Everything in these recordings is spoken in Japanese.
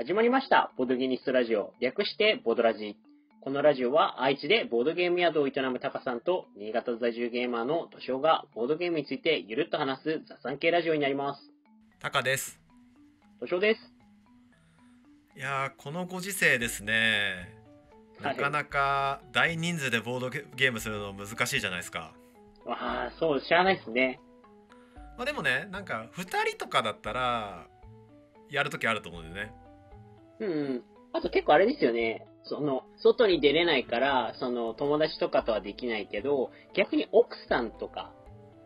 始まりました。ボードゲニストラジオ。略してボードラジ。このラジオは愛知でボードゲーム宿を営むタカさんと新潟在住ゲーマーのトシオがボードゲームについてゆるっと話す雑談系ラジオになります。タカですトシオです。いやーこのご時世ですねなかなか大人数でボードゲゲームするの難しいじゃないですかわあ、そう、知らないですね。まあでもねなんか2人とかだったらやるときあると思うんだよねうんうん。あと結構あれですよね。その、外に出れないから、その、友達とかとはできないけど、逆に奥さんとか、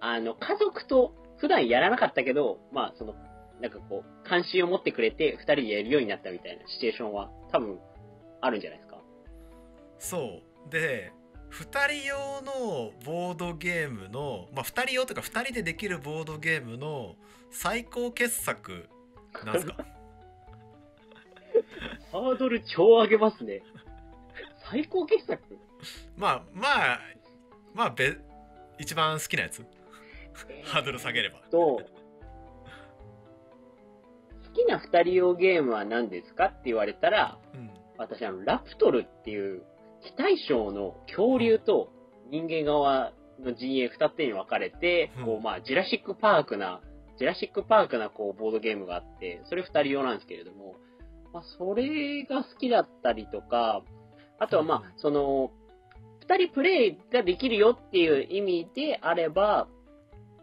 あの、家族と普段やらなかったけど、まあ、その、なんかこう、関心を持ってくれて、二人でやるようになったみたいなシチュエーションは、多分、あるんじゃないですか。そうで2人用のボードゲームのまあ2人用というか2人でできるボードゲームの最高傑作なんですか？ハードル超上げますね。最高傑作。まあまあまあべ一番好きなやつ。ハードル下げれば。と、好きな二人用ゲームは何ですかって言われたら、うん。私、あの、ラプトルっていう、非対称の恐竜と人間側の陣営二つに分かれて、うん。こう、まあ、ジュラシックパークな、ジュラシックパークな、こう、ボードゲームがあって、それ二人用なんですけれども、まあ、それが好きだったりとか、あとはまあ、その、二人プレイができるよっていう意味であれば、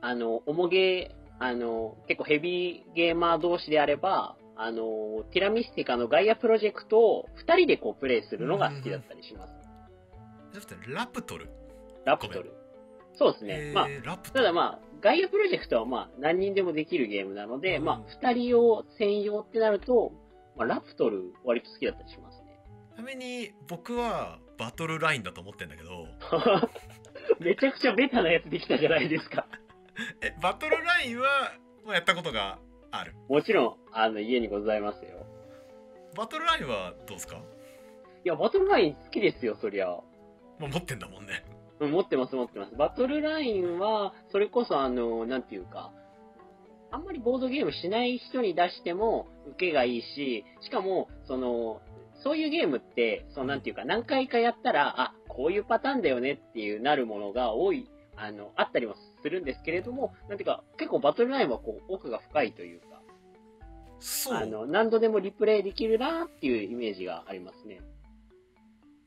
あの、重げ、あの、結構ヘビーゲーマー同士であれば、あの、ティラミスティカのガイアプロジェクトを二人でこうプレイするのが好きだったりします。ラプトルラプトル。そうですね。えーまあ、ただまあ、ガイアプロジェクトはまあ、何人でもできるゲームなので、うんまあ、二人用専用ってなると、まあ、ラプトル割と好きだったりしますね。ちなみに僕はバトルラインだと思ってんだけど めちゃくちゃベタなやつできたじゃないですか。えバトルラインはもうやったことがあるもちろん、あの、家にございますよ。バトルラインはどうですか？いや、バトルライン好きですよ、そりゃ。もう持ってんだもんねうん持ってます、持ってます。バトルラインは、それこそあの、なんていうか、あんまりボードゲームしない人に出しても受けがいいし、しかも、その、そういうゲームって、そのなんていうか、何回かやったら、あ、こういうパターンだよねっていうなるものが多い、あの、あったりもするんですけれども、なんていうか、結構バトルラインはこう、奥が深いというか、そう。あの、何度でもリプレイできるなっていうイメージがありますね。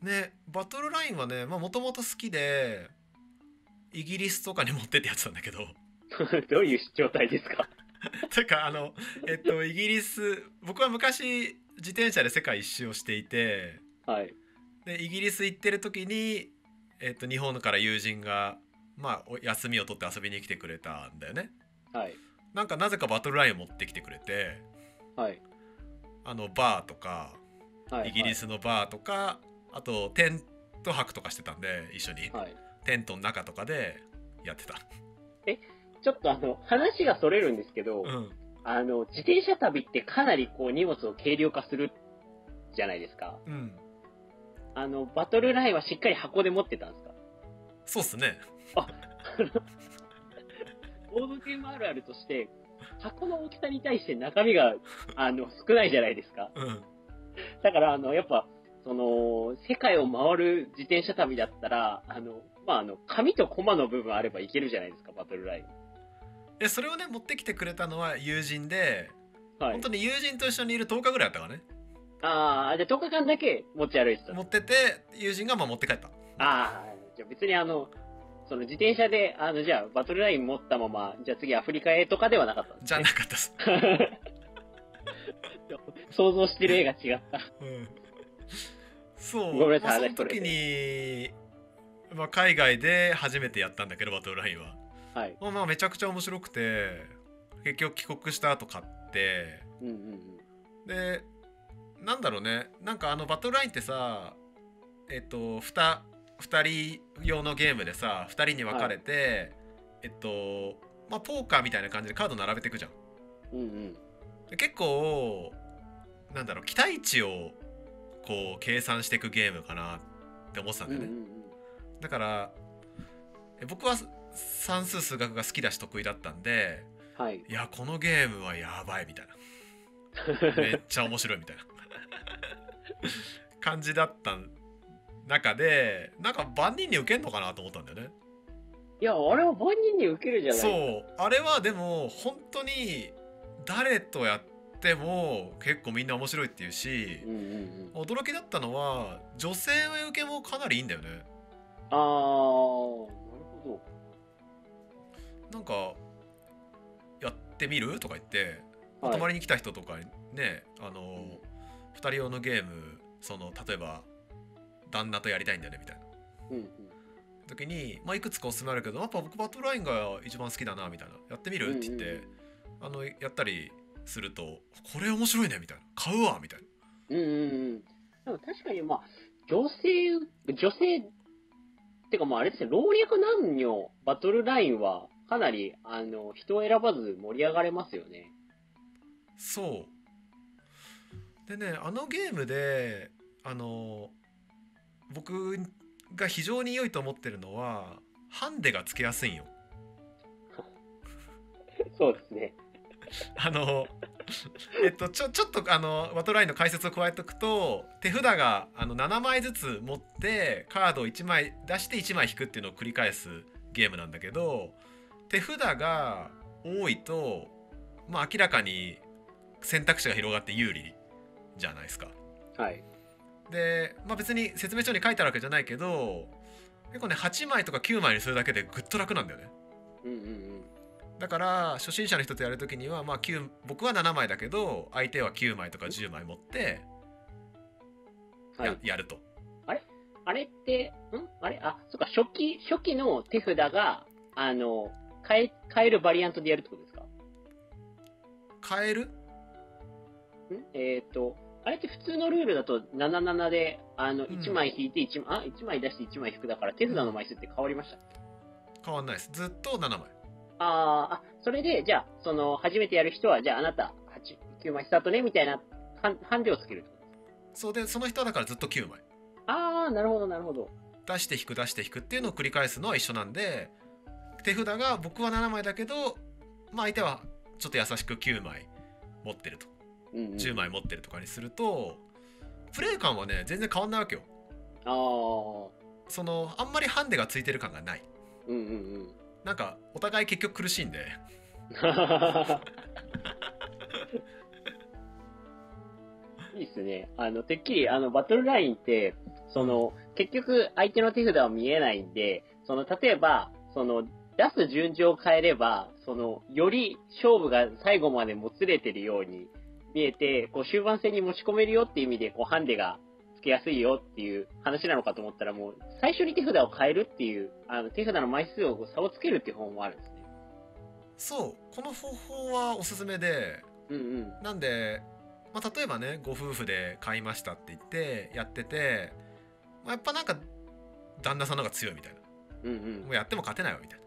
ねバトルラインはねもともと好きでイギリスとかに持ってってやつなんだけど。どういう状態ですか？てかあのえっとイギリス僕は昔自転車で世界一周をしていてはい。でイギリス行ってる時に、えっと、日本から友人がまあお休みを取って遊びに来てくれたんだよねはい。なんかなぜかバトルラインを持ってきてくれてはい。あのバーとかはい。イギリスのバーとか、あとテント泊とかしてたんで一緒に、はい。テントの中とかでやってたちょっとあの、話がそれるんですけど、うんあの、自転車旅ってかなりこう荷物を軽量化するじゃないですか。うんあの、バトルラインはしっかり箱で持ってたんですか？そうっすねボードゲームあるあるとして、箱の大きさに対して中身が、あの、少ないじゃないですか。うんだから、あの、やっぱ、その、世界を回る自転車旅だったら、あの、まあ、あの、紙とコマの部分あればいけるじゃないですか、バトルライン。でそれをね持ってきてくれたのは友人で、はい本。当に友人と一緒にいる10日ぐらいだったからねああ、じゃあ10日間だけ持ち歩いてた。持ってて友人がまあ持って帰ったああ、じゃあ別にあの、その自転車で、あの、じゃあバトルライン持ったまま、じゃあ次アフリカへとかではなかったんです、じゃね。なかったっす、想像してる絵が違った。うん、そうごめんなさいまあその時に、まあ、海外で初めてやったんだけどバトルラインは、はい。まあ、まあめちゃくちゃ面白くて結局帰国した後買ってうんうんうん。でなんだろうねなんかあのバトルラインってさえっと 2, 2人用のゲームでさ2人に分かれて、えっとまあポーカーみたいな感じでカード並べていくじゃん。うんうん。で結構なんだろう期待値をこう計算していくゲームかなって思ってたんだよね。うんうんうん。だからえ僕は算数数学が好きだし得意だったんではい。いやこのゲームはやばいみたいな。めっちゃ面白いみたいな。感じだった中でなんか万人に受けんのかなと思ったんだよね。いや、あれは万人に受けるじゃない。そう。あれはでも本当に誰とやっても結構みんな面白いっていうしうんうんうん。驚きだったのは女性受けもかなりいいんだよね。あー、なんかやってみる？とか言って、ど。泊まりに来た人とかにねあの、2人用のゲームその例えば旦那とやりたいんだよねみたいな。うんうん。時に、まあ、いくつかおすすめあるけどやっぱ僕バトルラインが一番好きだなみたいな。やってみる？って言って、あのやったりするとこれ面白いねみたいな。買うわみたいな。うんうんうん。でも確かに、まあ、女性、女性、ってかまああれですね、老若男女バトルラインはかなり、あの、人を選ばず盛り上がれますよね。そうでねあのゲームであの僕が非常に良いと思ってるのはハンデがつけやすいんよ そうですね。あのえっとちょちょっとあのバトルラインの解説を加えておくと手札があの7枚ずつ持ってカードを1枚出して1枚引くっていうのを繰り返すゲームなんだけど手札が多いとまあ明らかに選択肢が広がって有利じゃないですか。はい。で、まあ、別に説明書に書いてあるわけじゃないけど結構ね8枚とか9枚にするだけでぐっと楽なんだよね。うんうんうん。だから初心者の人とやるときには、まあ、9僕は7枚だけど相手は9枚とか10枚持ってや,、はい。やるとあれって、ん？あれ？あ、そっか、初期、初期の手札が、あの、変え、変えるバリアントでやるってことですか？変える？ん？えっ、と、あれって普通のルールだと77で、あの、うん。1枚引いて1枚、あ、1枚出して1枚引くだから手札の枚数って変わりました？変わんないです。ずっと7枚。あーあ、それで、じゃあ、その、初めてやる人は、じゃああなた、8、9枚スタートね、みたいな、ハンハンデをつけるってことですそうでその人はだからずっと9枚。ああ、なるほど、なるほど。出して引く出して引くっていうのを繰り返すのは一緒なんで手札が僕は7枚だけど、まあ、相手はちょっと優しく9枚持ってるとうん、うん。10枚持ってるとかにするとプレイ感はね全然変わんないわけよああ、そのあんまりハンデがついてる感がないうんうんうん。なんかお互い結局苦しいんで いいっすね。あの、てっきり、あの、バトルラインって、その、結局、相手の手札は見えないんで、その、例えば、その、出す順序を変えれば、その、より勝負が最後までもつれてるように見えて、こう、終盤戦に持ち込めるよっていう意味で、こう、ハンデがつけやすいよっていう話なのかと思ったら、もう、最初に手札を変えるっていう、あの、手札の枚数を差をつけるっていう方法もあるんですね。そうこの方法はおすすめでうんうん。なんで、まあ、例えばねご夫婦で買いましたって言ってやってて、まあ、やっぱなんか旦那さんの方が強いみたいなうんうんも。うやっても勝てないわみたいな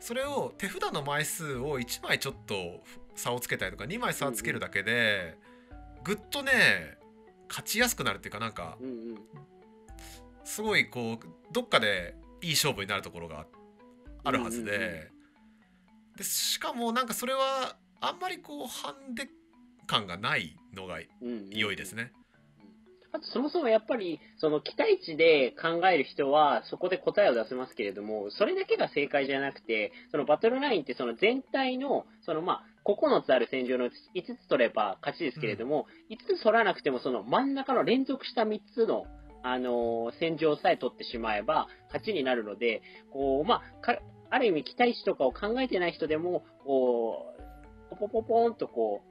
それを手札の枚数を1枚ちょっと差をつけたりとか2枚差をつけるだけでぐっとね勝ちやすくなるっていうかなんか。すごいこうどっかでいい勝負になるところがあるはずで,、でしかもなんかそれはあんまりこうハンデ感がないのが良いですね。あとそもそもやっぱり、その期待値で考える人はそこで答えを出せますけれども、それだけが正解じゃなくて、そのバトルラインってその全体の、そのまあ、9つある戦場のうち5つ取れば勝ちですけれども、5つ取らなくてもその真ん中の連続した3つの、あのー戦場さえ取ってしまえば勝ちになるので、こう、まあ、かある意味期待値とかを考えてない人でも、こう、ポポポポーンとこう、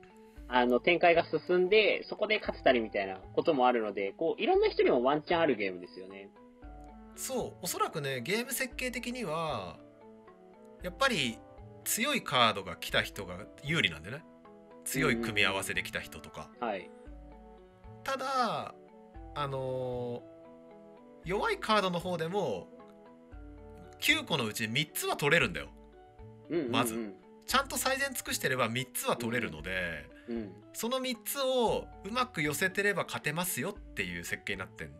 あの、展開が進んで、そこで勝てたりみたいなこともあるので、こう、いろんな人にもワンチャンあるゲームですよね。そうおそらくねゲーム設計的にはやっぱり強いカードが来た人が有利なんでね。強い組み合わせで来た人とか、はい。ただあのー弱いカードの方でも9個のうち3つは取れるんだよ。うんうんうん、まずちゃんと最善尽くしてれば3つは取れるので、うん。その3つをうまく寄せてれば勝てますよっていう設計になってん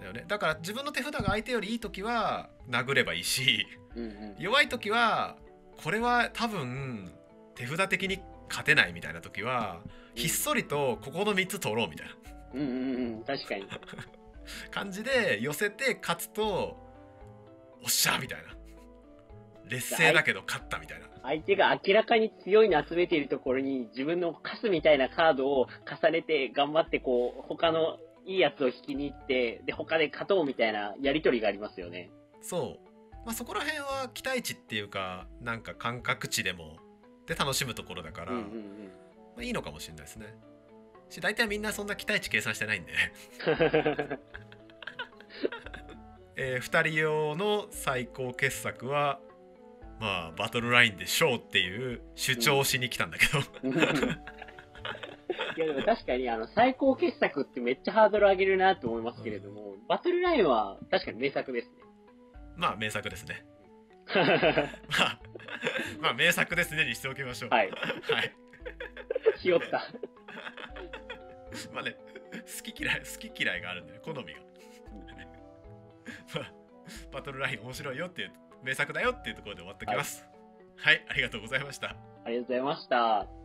だよねだから自分の手札が相手よりいい時は殴ればいいしうん。うんうん。弱い時はこれは多分手札的に勝てないみたいな時は、ひっそりとここの3つ取ろうみたいなうんうんうん、確かに。感じで寄せて勝つとおっしゃーみたいな劣勢だけど勝ったみたいな相手が明らかに強いの集めているところに自分のカスみたいなカードを重ねて頑張ってこう、他のいいやつを引きに行って、で、他で勝とうみたいなやりとりがありますよね。そう、まあ、そこら辺は期待値っていうかなんか感覚値でもで楽しむところだから、うんうんまあ、いいのかもしれないですねし大体みんなそんな期待値計算してないんで、う ん。え2人用の最高傑作はまあバトルラインでしょうっていう主張をしに来たんだけど、いやでも確かにあの最高傑作ってめっちゃハードル上げるなと思いますけれども、バトルラインは確かに名作ですね。まあ名作ですね まあまあ名作ですねにしておきましょうはい。はいひよった。まあね好き嫌い好き嫌いがあるんでね好みがまあバトルライン面白いよっていう名作だよっていうところで終わっておきます、はい、ありがとうございました。ありがとうございました。